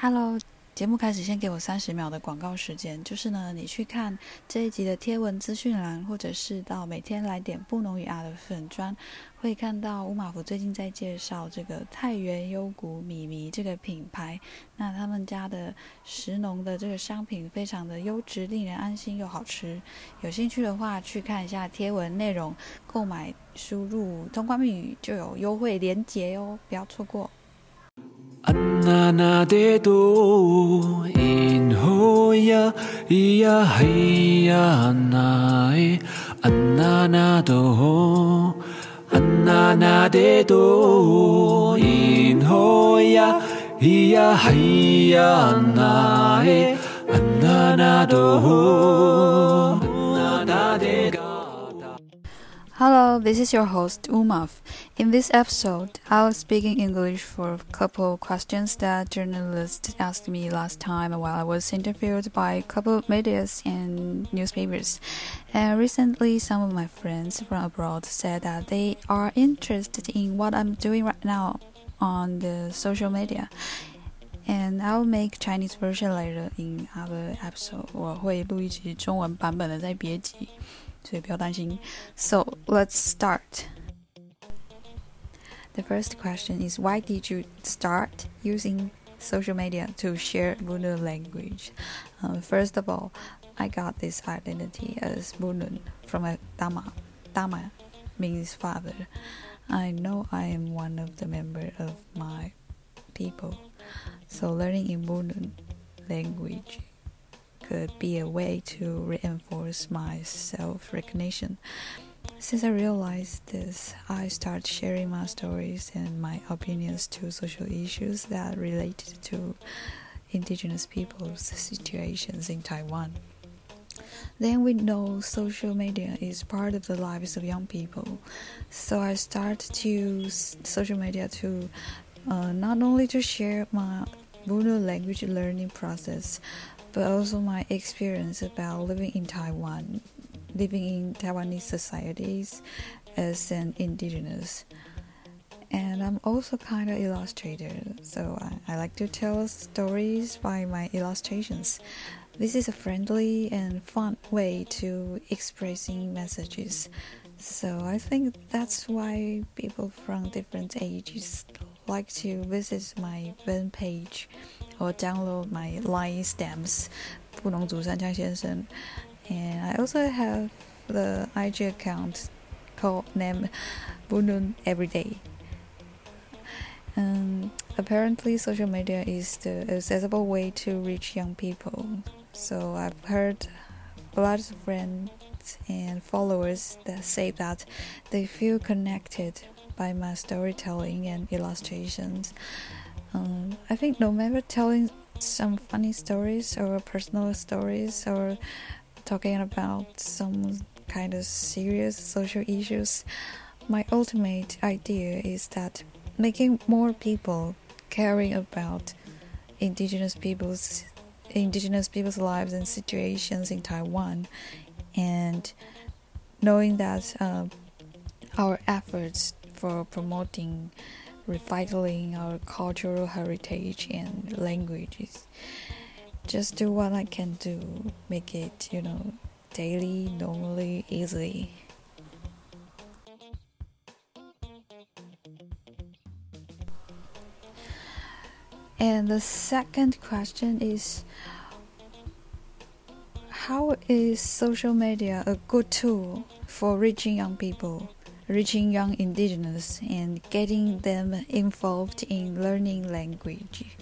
Hello，节目开始，先给我三十秒的广告时间。就是呢，你去看这一集的贴文资讯栏，或者是到每天来点布农语啊的粉砖，会看到乌马福最近在介绍这个太原优谷米米这个品牌。那他们家的食农的这个商品非常的优质，令人安心又好吃。有兴趣的话，去看一下贴文内容，购买输入通关密语就有优惠链接哦，不要错过。 안나나 대도 인호야 이야 하이야 나이 안나나도 안나나 대도 인호야 이야 하이야 나이 안나나도 Hello, this is your host Umaf. In this episode, I'll speak in English for a couple of questions that journalists asked me last time while I was interviewed by a couple of medias and newspapers. And recently, some of my friends from abroad said that they are interested in what I'm doing right now on the social media. And I'll make Chinese version later in other episode. 我会录一集中文版本的，在别集。 所以不要担心。So let's start. The first question is why did you start using social media to share Bunun language? Uh, first of all, I got this identity as Bunun from a Dama. Dama means father. I know I am one of the member of my people. So learning in Bunun language could be a way to reinforce my self recognition. Since I realized this, I started sharing my stories and my opinions to social issues that related to indigenous people's situations in Taiwan. Then we know social media is part of the lives of young people, so I started to use social media to uh, not only to share my Bunun language learning process, but also my experience about living in Taiwan, living in Taiwanese societies as an indigenous. And I'm also kind of illustrator, so I, I like to tell stories by my illustrations. This is a friendly and fun way to expressing messages. So I think that's why people from different ages like to visit my fan page or download my line stamps 布农族山枪先生 and I also have the IG account called name Bunun Everyday. Um, apparently, social media is the accessible way to reach young people. So I've heard a lot of friends and followers that say that they feel connected by my storytelling and illustrations. Um, I think no matter telling some funny stories or personal stories or talking about some kind of serious social issues, my ultimate idea is that making more people caring about indigenous people's indigenous people's lives and situations in Taiwan and knowing that uh, our efforts for promoting revitalizing our cultural heritage and languages. Just do what i can do. Make it you know daily normally easily. And the second question is how is social media a good tool for reaching young people reaching young indigenous and getting them involved in learning language.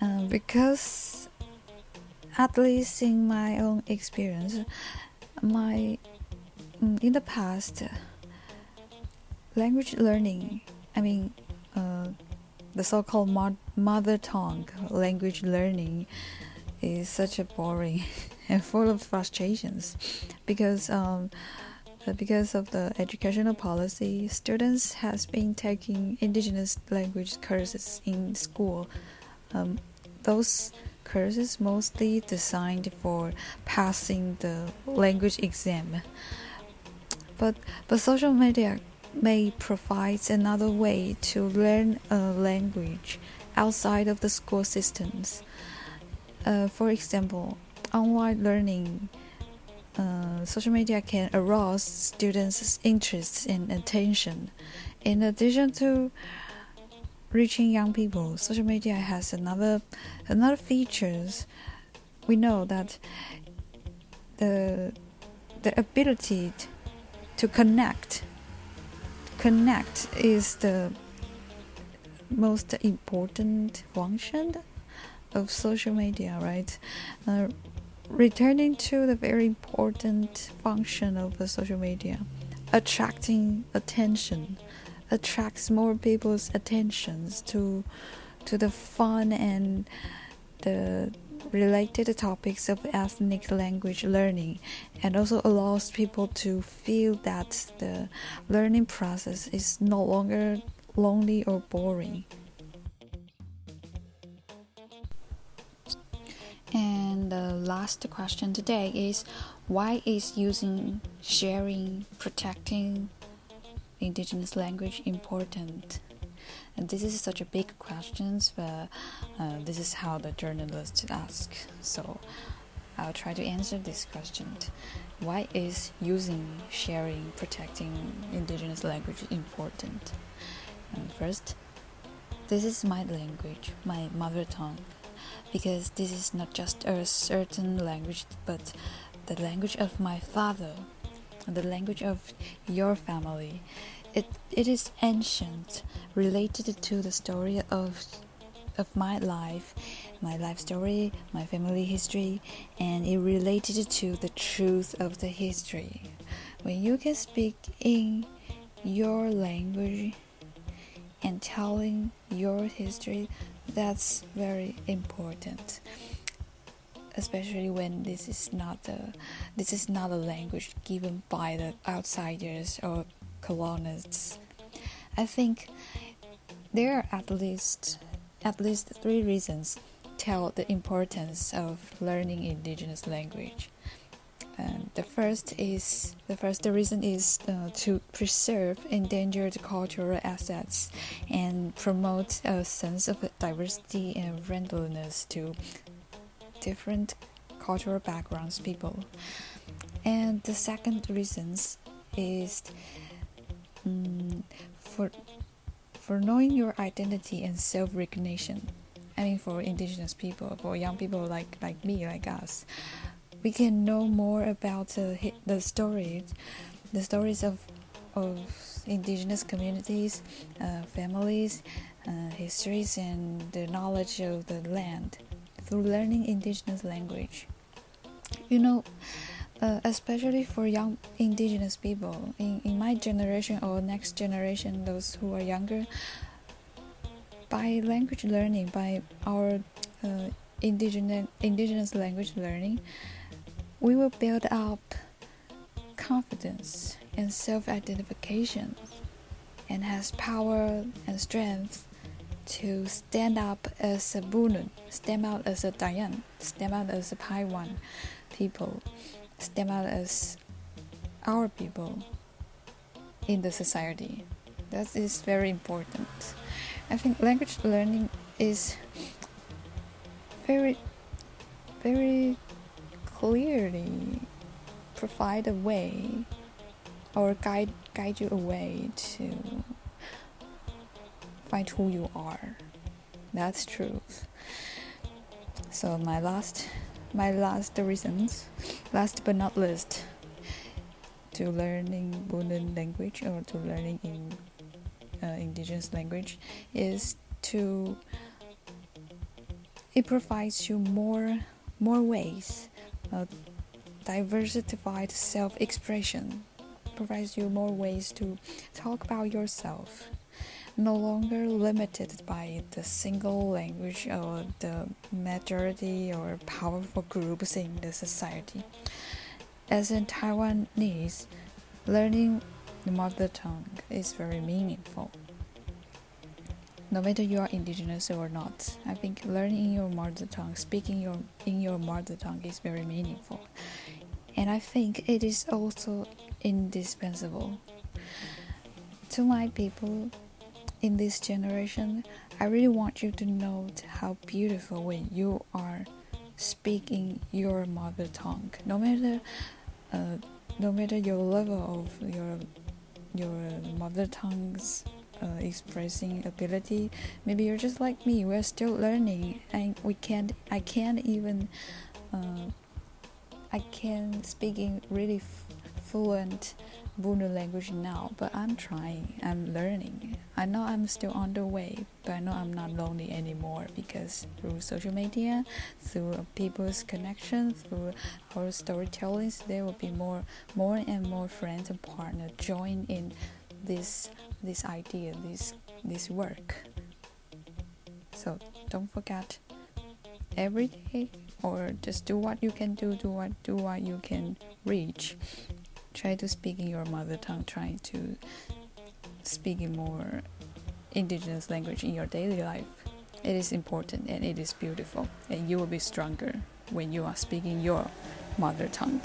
Um, because, at least in my own experience, my in the past, language learning, I mean, uh, the so-called mo- mother tongue language learning, is such a boring and full of frustrations, because. Um, because of the educational policy, students has been taking indigenous language courses in school. Um, those courses mostly designed for passing the language exam. But but social media may provide another way to learn a language outside of the school systems. Uh, for example, online learning, uh, social media can arouse students' interest and attention. In addition to reaching young people, social media has another another features. We know that the the ability to connect connect is the most important function of social media, right? Uh, returning to the very important function of the social media, attracting attention, attracts more people's attentions to to the fun and the related topics of ethnic language learning. And also allows people to feel that the learning process is no longer lonely or boring. And the last question today is why is using, sharing, protecting indigenous language important? And this is such a big question, but uh, this is how the journalists ask. So I'll try to answer this question. Why is using, sharing, protecting indigenous language important? And first, this is my language, my mother tongue, because this is not just a certain language, but the language of my father, the language of your family. It, it is ancient, related to the story of of my life, my life story, my family history, and it related to the truth of the history. When you can speak in your language and telling your history, that's very important. Especially when this is not a this is not a language given by the outsiders or colonists. I think there are at least at least three reasons tell the importance of learning indigenous language. The first is the first reason is uh, to preserve endangered cultural assets and promote a sense of diversity and friendliness to different cultural backgrounds people. And the second reason is um, for for knowing your identity and self-recognition. I mean, for indigenous people, for young people like like me, like us, we can know more about the the stories, the stories of of indigenous communities, uh, families, uh, histories, and the knowledge of the land through learning indigenous language. You know uh, especially for young indigenous people in, in my generation or next generation, those who are younger, by language learning, by our uh, indigenous, indigenous language learning, we will build up confidence and self identification and has power and strength to stand up as a Bunun, stand out as a Dayan, stand out as a Paiwan people stand out as our people in the society. That is very important. I think language learning is very, very clearly provide a way or guide guide you a way to find who you are. That's truth. So my last my last reasons, last but not least, to learning Bunun language or to learning in uh, indigenous language is to it provides you more more ways diversified self-expression provides you more ways to talk about yourself no longer limited by the single language or the majority or powerful groups in the society. As in Taiwanese, learning the mother tongue is very meaningful. No matter you are indigenous or not, I think learning your mother tongue, speaking your in your mother tongue is very meaningful. And I think it is also indispensable. To my people, in this generation, I really want you to note how beautiful when you are speaking your mother tongue. No matter, uh, no matter your level of your your mother tongue's uh, expressing ability, maybe you're just like me. We're still learning, and we can't. I can't even. Uh, I can speak in really fluent Bunun language now, but I'm trying, I'm learning. I know I'm still on the way, but I know I'm not lonely anymore because through social media, through people's connections, through our storytellings, there will be more, more and more friends and partners join in this, this idea, this, this work. So don't forget every day, or just do what you can do, do what, do what you can reach. Try to speak in your mother tongue try to speak in more indigenous language in your daily life. It is important and it is beautiful and you will be stronger when you are speaking your mother tongue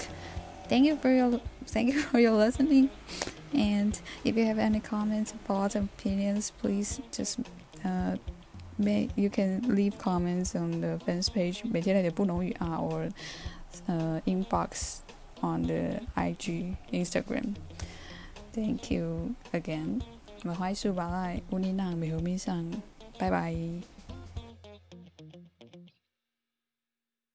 Thank you for your thank you for your listening. And if you have any comments, thoughts, opinions, please just uh, may, you can leave comments on the fans page 每天来点布农语啊 or uh, inbox on the IG Instagram. Thank you again. 唔係開書吧啦，烏尼娜美好面上，拜拜。